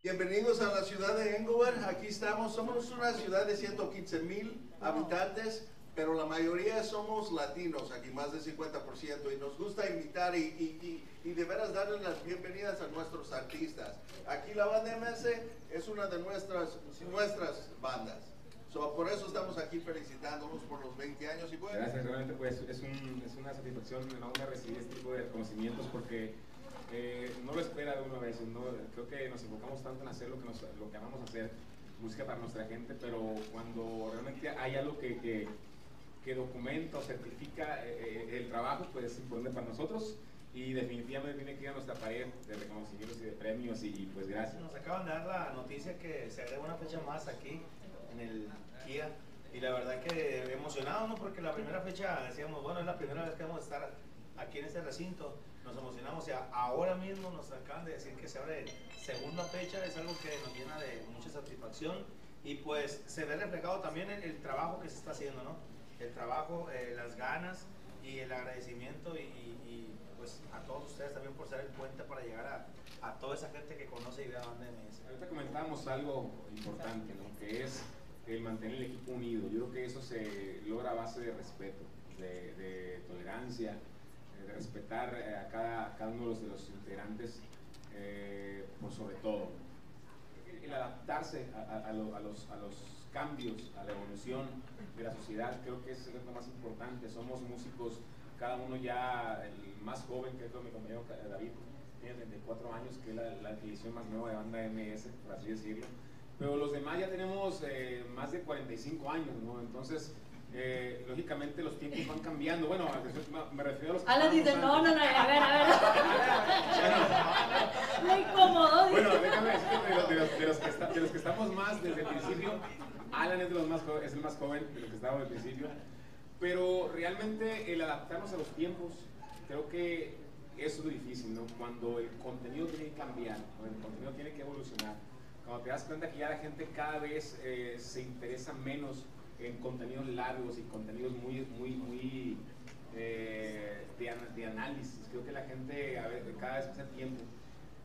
Bienvenidos a la ciudad de Englewood. Aquí estamos. Somos una ciudad de 115 mil habitantes, pero la mayoría somos latinos, aquí más del 50%, y nos gusta invitar y, y, y, y de veras darles las bienvenidas a nuestros artistas. Aquí la banda MS es una de nuestras, nuestras bandas. So, por eso estamos aquí felicitándonos por los 20 años y bueno. Gracias, realmente pues es, un, es una satisfacción enorme recibir este tipo de reconocimientos porque eh, no lo espera de uno a veces, ¿no? creo que nos enfocamos tanto en hacer lo que, nos, lo que amamos hacer, música para nuestra gente, pero cuando realmente hay algo que, que, que documenta o certifica eh, el trabajo, pues es importante para nosotros y definitivamente tiene que ir a nuestra pared de reconocimientos y de premios y, pues gracias. Nos acaban de dar la noticia que se agrega una fecha más aquí en el Kia y la verdad que emocionado, ¿no? Porque la primera fecha decíamos, bueno, es la primera vez que vamos a estar aquí en este recinto, nos emocionamos y ahora mismo nos acaban de decir que se abre segunda fecha, es algo que nos llena de mucha satisfacción y pues se ve reflejado también el, el trabajo que se está haciendo, ¿no? El trabajo, eh, las ganas y el agradecimiento y, y, pues a todos ustedes también por ser el puente para llegar a, a toda esa gente que conoce y ve a Banda MS. Ahorita comentábamos algo importante, ¿no? Que es el mantener el equipo unido. Yo creo que eso se logra a base de respeto, de, de tolerancia, respetar eh, a cada, cada, uno de los, de los integrantes, eh, por sobre todo. El adaptarse a, a, lo, a, los, a los cambios, a la evolución de la sociedad, creo que es lo más importante. Somos músicos, cada uno ya, el más joven, que es mi compañero David, tiene 34 años, que es la, la edición más nueva de banda MS, por así decirlo. Pero los demás ya tenemos eh, más de 45 años, ¿no? Entonces, eh, lógicamente los tiempos van cambiando. Bueno, me refiero a los Alan dice, no, no, no, a ver, a ver. Me incomodó. Bueno, déjame decirte de los, de, los, de, los que está, de los, que estamos más desde el principio. Alan es, de los más joven, es el más joven de los que estábamos desde el principio. Pero realmente el adaptarnos a los tiempos, creo que eso es lo difícil, ¿no? Cuando el contenido tiene que cambiar, cuando el contenido tiene que evolucionar, cuando te das cuenta que ya la gente cada vez eh, se interesa menos en contenidos largos y contenidos muy, muy, muy eh, de, de, análisis. Creo que la gente a ver, cada vez pasa tiempo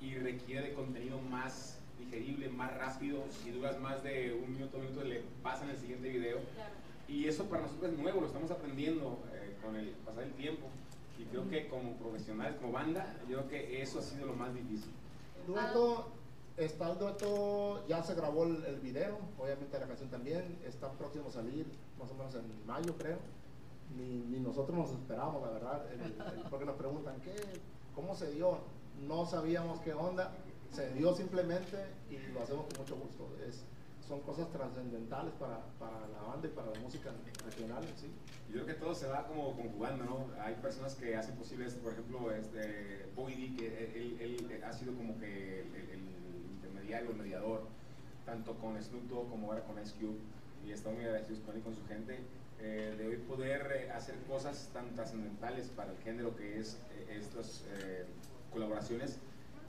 y requiere de contenido más digerible, más rápido. Si duras más de un minuto, un minuto, le pasan el siguiente video. Claro. Y eso para nosotros es nuevo, lo estamos aprendiendo eh, con el pasar el tiempo. Y creo que como profesionales, como banda, yo creo que eso ha sido lo más difícil. Dueto, está el dueto, ya se grabó el, el, video, obviamente la canción también, está próximo a salir más o menos en mayo creo. Ni, ni nosotros nos esperábamos, la verdad, el, el, porque nos preguntan, ¿qué, ¿cómo se dio? No sabíamos qué onda, se dio simplemente y lo hacemos con mucho gusto. Es, son cosas trascendentales para, para, la banda y para la música regional, ¿sí? Yo creo que todo se va como conjugando, ¿no? Hay personas que hacen posible esto, por ejemplo, este, Bogey que él, él, él, ha sido como que el, el, el mediador, tanto con Snoop Dogg como ahora con Ice Cube, y está muy agradecido con él y con su gente, eh, de hoy poder eh, hacer cosas tan trascendentales para el género que es eh, estas colaboraciones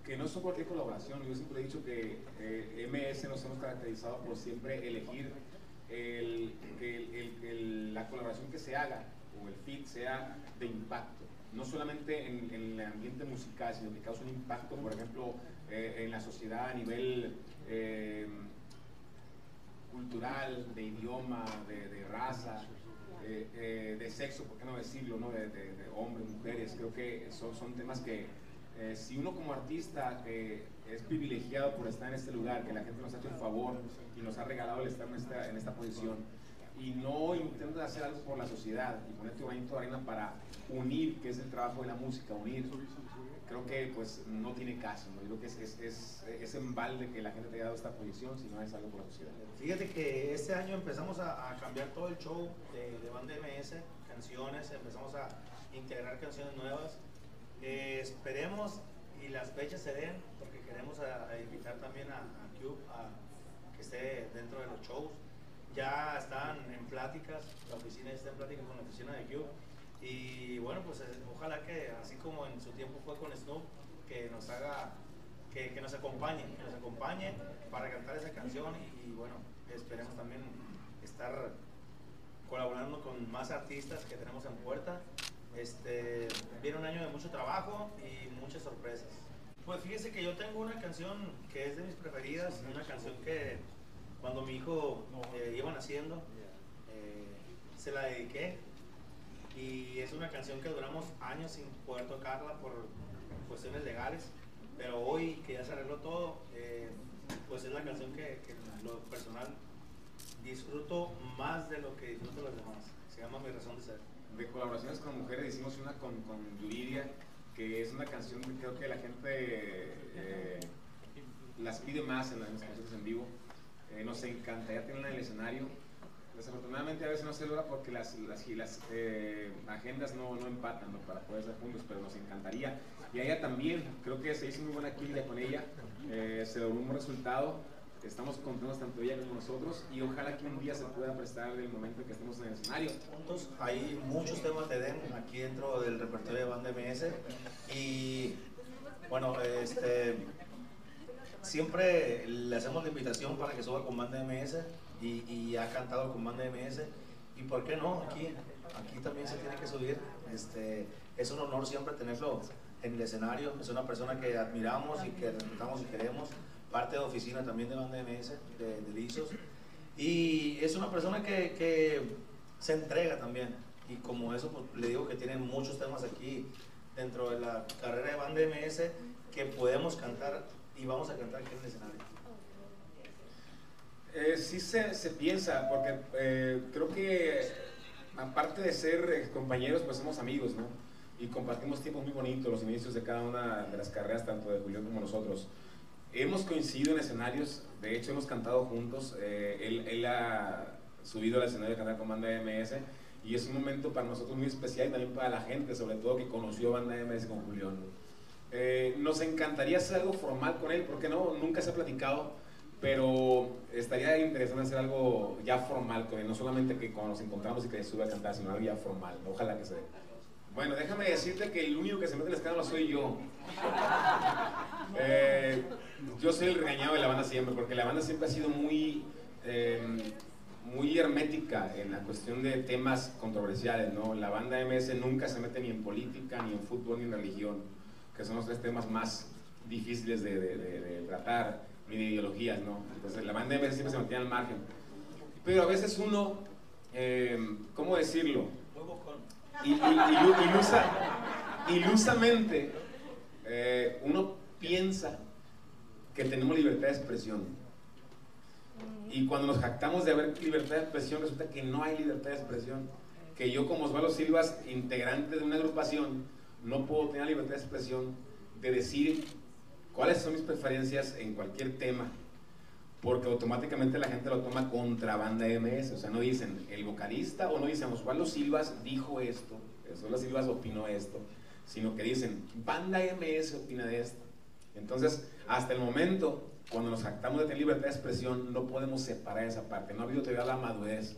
que no son cualquier colaboración. Yo siempre he dicho que eh, MS nos hemos caracterizado por siempre elegir el, la colaboración que se haga o el fit sea de impacto. No solamente en, en el ambiente musical, sino que cause un impacto, por ejemplo, eh, en la sociedad a nivel eh, cultural, de idioma, de, raza, eh, de sexo, por qué no decirlo, ¿no? De, de, hombres, mujeres. Creo que son, son temas que eh, si uno como artista eh, es privilegiado por estar en este lugar, que la gente nos ha hecho el favor y nos ha regalado el estar en esta, en esta posición, y no intentas hacer algo por la sociedad y poner tu granito de arena para unir, que es el trabajo de la música, unir, creo que pues no tiene caso, ¿no? Yo creo que es, es, es, es en balde que la gente te haya dado esta posición si no es algo por la sociedad. Fíjate que este año empezamos a, a cambiar todo el show de, de Banda MS, canciones, empezamos a integrar canciones nuevas, eh, esperemos y las fechas se den, porque queremos a, a invitar también a, a Cube a que esté dentro de los shows. Ya están en pláticas, la oficina está en pláticas con la oficina de Cube. Y bueno, pues eh, ojalá que así como en su tiempo fue con Snoop, que nos haga, que, nos acompañe, que nos acompañe para cantar esa canción y, bueno, esperemos también estar colaborando con más artistas que tenemos en puerta este, viene un año de mucho trabajo y muchas sorpresas. Pues fíjese que yo tengo una canción que es de mis preferidas, una canción que cuando mi hijo eh, iba naciendo, eh, se la dediqué una canción que duramos años sin poder tocarla por cuestiones legales, pero hoy que ya se arregló todo, eh, pues es la canción que, que en lo personal disfruto más de lo que disfruto los demás. Se llama Mi Razón de Ser. De colaboraciones con mujeres hicimos una con, con Yuridia, que es una canción que creo que la gente eh, las pide más en las canciones en vivo. Eh, nos encantaría tenerla en el escenario. Desafortunadamente a veces no se logra porque las, las, eh, agendas no, no empatan ¿no? para poder estar juntos, pero nos encantaría. Y ella también, creo que se hizo muy buena química con ella, eh, se logró un buen resultado. Estamos contentos tanto ella como nosotros y ojalá que un día se pueda prestar el momento en que estemos en el escenario. Juntos hay muchos temas de DEM aquí dentro del repertorio de Banda MS y bueno, este siempre le hacemos la invitación para que suba con Banda MS y, ha cantado con Banda MS y por qué no, aquí, aquí también se tiene que subir. Este, es un honor siempre tenerlo en el escenario, es una persona que admiramos y que respetamos y queremos, parte de oficina también de Banda MS, de, de Lizos, y es una persona que, que se entrega también y como eso pues, le digo que tiene muchos temas aquí dentro de la carrera de Banda MS que podemos cantar y vamos a cantar aquí en el escenario. Eh, sí se, se, piensa, porque eh, creo que aparte de ser eh, compañeros, pues somos amigos, ¿no? Y compartimos tiempos muy bonitos, los inicios de cada una de las carreras, tanto de Julián como nosotros. Hemos coincidido en escenarios, de hecho hemos cantado juntos, eh, él, él, ha subido al escenario de cantar con Banda MS y es un momento para nosotros muy especial y también para la gente, sobre todo que conoció Banda MS con Julián. Eh, nos encantaría hacer algo formal con él, porque no, nunca se ha platicado, pero estaría interesante hacer algo ya formal no solamente que cuando nos encontramos y que sube a cantar, sino algo ya formal, ojalá que se dé. Bueno, déjame decirte que el único que se mete en escándalo soy yo. Eh, yo soy el regañado de la banda siempre, porque la banda siempre ha sido muy, eh, muy hermética en la cuestión de temas controversiales, ¿no? La banda MS nunca se mete ni en política, ni en fútbol, ni en religión, que son los tres temas más difíciles de tratar, ni de ideologías, ¿no? Entonces la banda MS siempre se mantiene al margen. Pero a veces uno, eh, ¿cómo decirlo? Y, y, ilusa, ilusamente eh, uno piensa que tenemos libertad de expresión. Y cuando nos jactamos de haber libertad de expresión, resulta que no hay libertad de expresión. Que yo como Osvaldo Silvas, integrante de una agrupación, no puedo tener libertad de expresión de decir cuáles son mis preferencias en cualquier tema, porque automáticamente la gente lo toma contra banda MS, o sea, no dicen el vocalista o no dicen Osvaldo Silvas dijo esto, Osvaldo Silvas opinó esto, sino que dicen banda MS opina de esto. Entonces, hasta el momento, cuando nos jactamos de tener libertad de expresión, no podemos separar esa parte, no ha habido todavía la madurez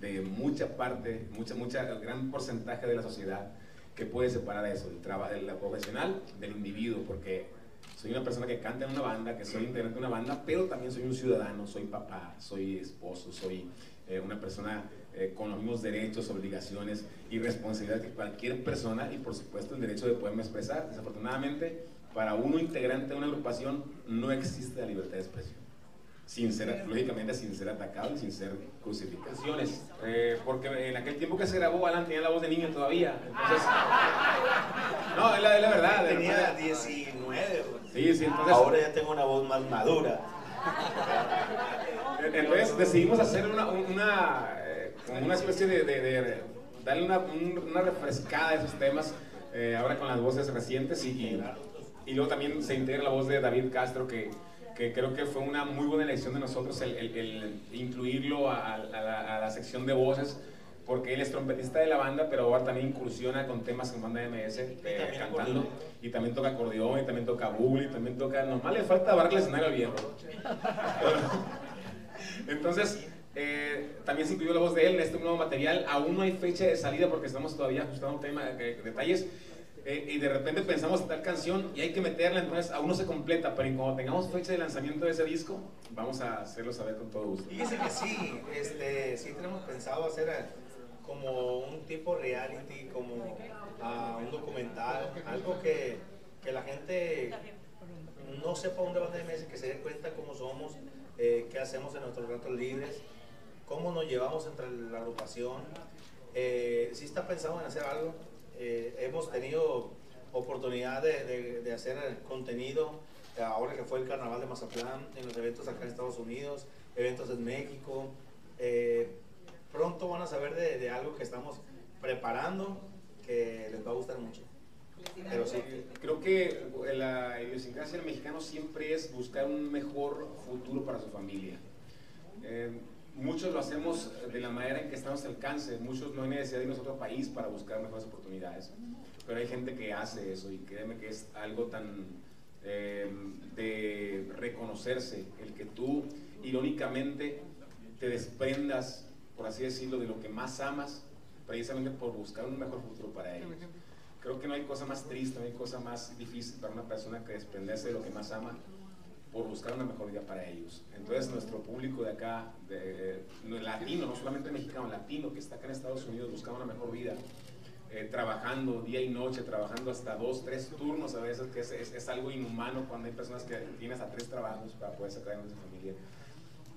de mucha parte, mucha, mucha, gran porcentaje de la sociedad que puede separar eso, el trabajo, del profesional del individuo, porque soy una persona que canta en una banda, que soy integrante de una banda, pero también soy un ciudadano, soy papá, soy esposo, soy eh, una persona eh, con los mismos derechos, obligaciones y responsabilidades que cualquier persona y por supuesto el derecho de poderme expresar. Desafortunadamente, para uno integrante de una agrupación no existe la libertad de expresión. Sin ser, lógicamente, sin ser atacado y sin ser crucificaciones. Eh, porque en aquel tiempo que se grabó, Alan tenía la voz de niño todavía. Entonces, no, es la, es la verdad. Tenía 19. Sí, sí, entonces, Ahora ya tengo una voz más madura. Entonces decidimos hacer una, una, eh, una especie de, de, de darle una, una, refrescada a esos temas, eh, ahora con las voces recientes y, y, y, luego también se integra la voz de David Castro que, que creo que fue una muy buena elección de nosotros el, el, el incluirlo a, a, la, a, la, sección de voces porque él es trompetista de la banda, pero ahora también incursiona con temas en banda MS, eh, cantando, acordeón. y también toca acordeón, y también toca bull, y también toca, nomás le falta el escenario al viejo. Entonces, eh, también se incluyó la voz de él en este nuevo material, aún no hay fecha de salida porque estamos todavía ajustando un tema de detalles, eh, y de repente pensamos en tal canción y hay que meterla, entonces aún no se completa, pero cuando tengamos fecha de lanzamiento de ese disco, vamos a hacerlo saber con todo gusto. Fíjese que sí, este, sí tenemos pensado hacer como un tipo reality, como uh, un documental, algo que, que la gente no sepa dónde va de MS, que se dé cuenta cómo somos, eh, qué hacemos en nuestros ratos libres, cómo nos llevamos entre la agrupación. Eh, si está pensado en hacer algo, eh, hemos tenido oportunidad de, de- de hacer contenido ahora que fue el carnaval de Mazatlán, en los eventos acá en Estados Unidos, eventos en México. Eh, a saber de, de algo que estamos preparando que les va a gustar mucho. Pero sí, Creo que la idiosincrasia del mexicano siempre es buscar un mejor futuro para su familia. Eh, muchos lo hacemos de la manera en que estamos al alcance, muchos no hay necesidad de irnos a otro país para buscar mejores oportunidades, pero hay gente que hace eso y créeme que es algo tan eh, de reconocerse, el que tú irónicamente te desprendas, por así decirlo, de lo que más amas, precisamente por buscar un mejor futuro para ellos. Creo que no hay cosa más triste, no hay cosa más difícil para una persona que desprenderse de lo que más ama por buscar una mejor vida para ellos. Entonces nuestro público de acá, de, no, latino, no solamente mexicano, latino, que está acá en Estados Unidos buscando una mejor vida, eh, trabajando día y noche, trabajando hasta dos, tres turnos a veces, que es, es- es algo inhumano cuando hay personas que tienen hasta tres trabajos para poder sacar adelante su familia.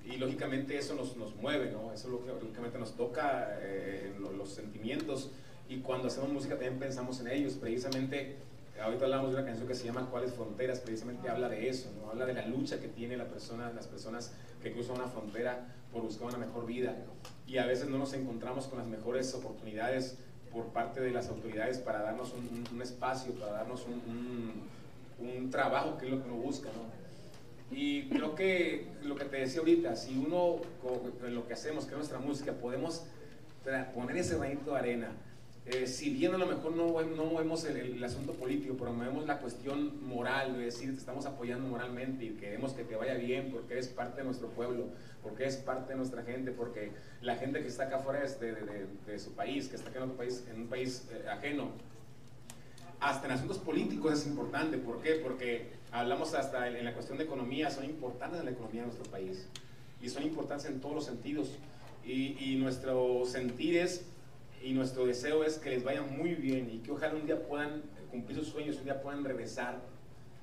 Y lógicamente eso nos, nos mueve, ¿no? Eso lo que lógicamente nos toca eh, en lo- los sentimientos y cuando hacemos música también pensamos en ellos. Precisamente, ahorita hablamos de una canción que se llama ¿Cuáles fronteras? Precisamente habla de eso, ¿no? Habla de la lucha que tiene la persona, las personas que cruzan una frontera por buscar una mejor vida. Y a veces no nos encontramos con las mejores oportunidades por parte de las autoridades para darnos un, un- un espacio, para darnos un, un- un trabajo que es lo que uno busca, ¿no? Y creo que lo que te decía ahorita, si uno con lo que hacemos, que es nuestra música, podemos poner ese granito de arena, eh, si bien a lo mejor no, no movemos el, el asunto político, pero movemos la cuestión moral, de decir, te estamos apoyando moralmente y queremos que te vaya bien porque eres parte de nuestro pueblo, porque eres parte de nuestra gente, porque la gente que está acá fuera de, de- de- de su país, que está acá en otro país, en un país eh, ajeno, hasta en asuntos políticos es importante. ¿Por qué? Porque hablamos hasta en en la cuestión de economía, son importantes en la economía de nuestro país. Y son importantes en todos los sentidos. Y, y nuestro sentir es, y nuestro deseo es que les vaya muy bien y que ojalá un día puedan cumplir sus sueños, un día puedan regresar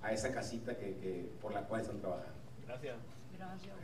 a esa casita que, que- por la cual están trabajando. gracias. Gracias.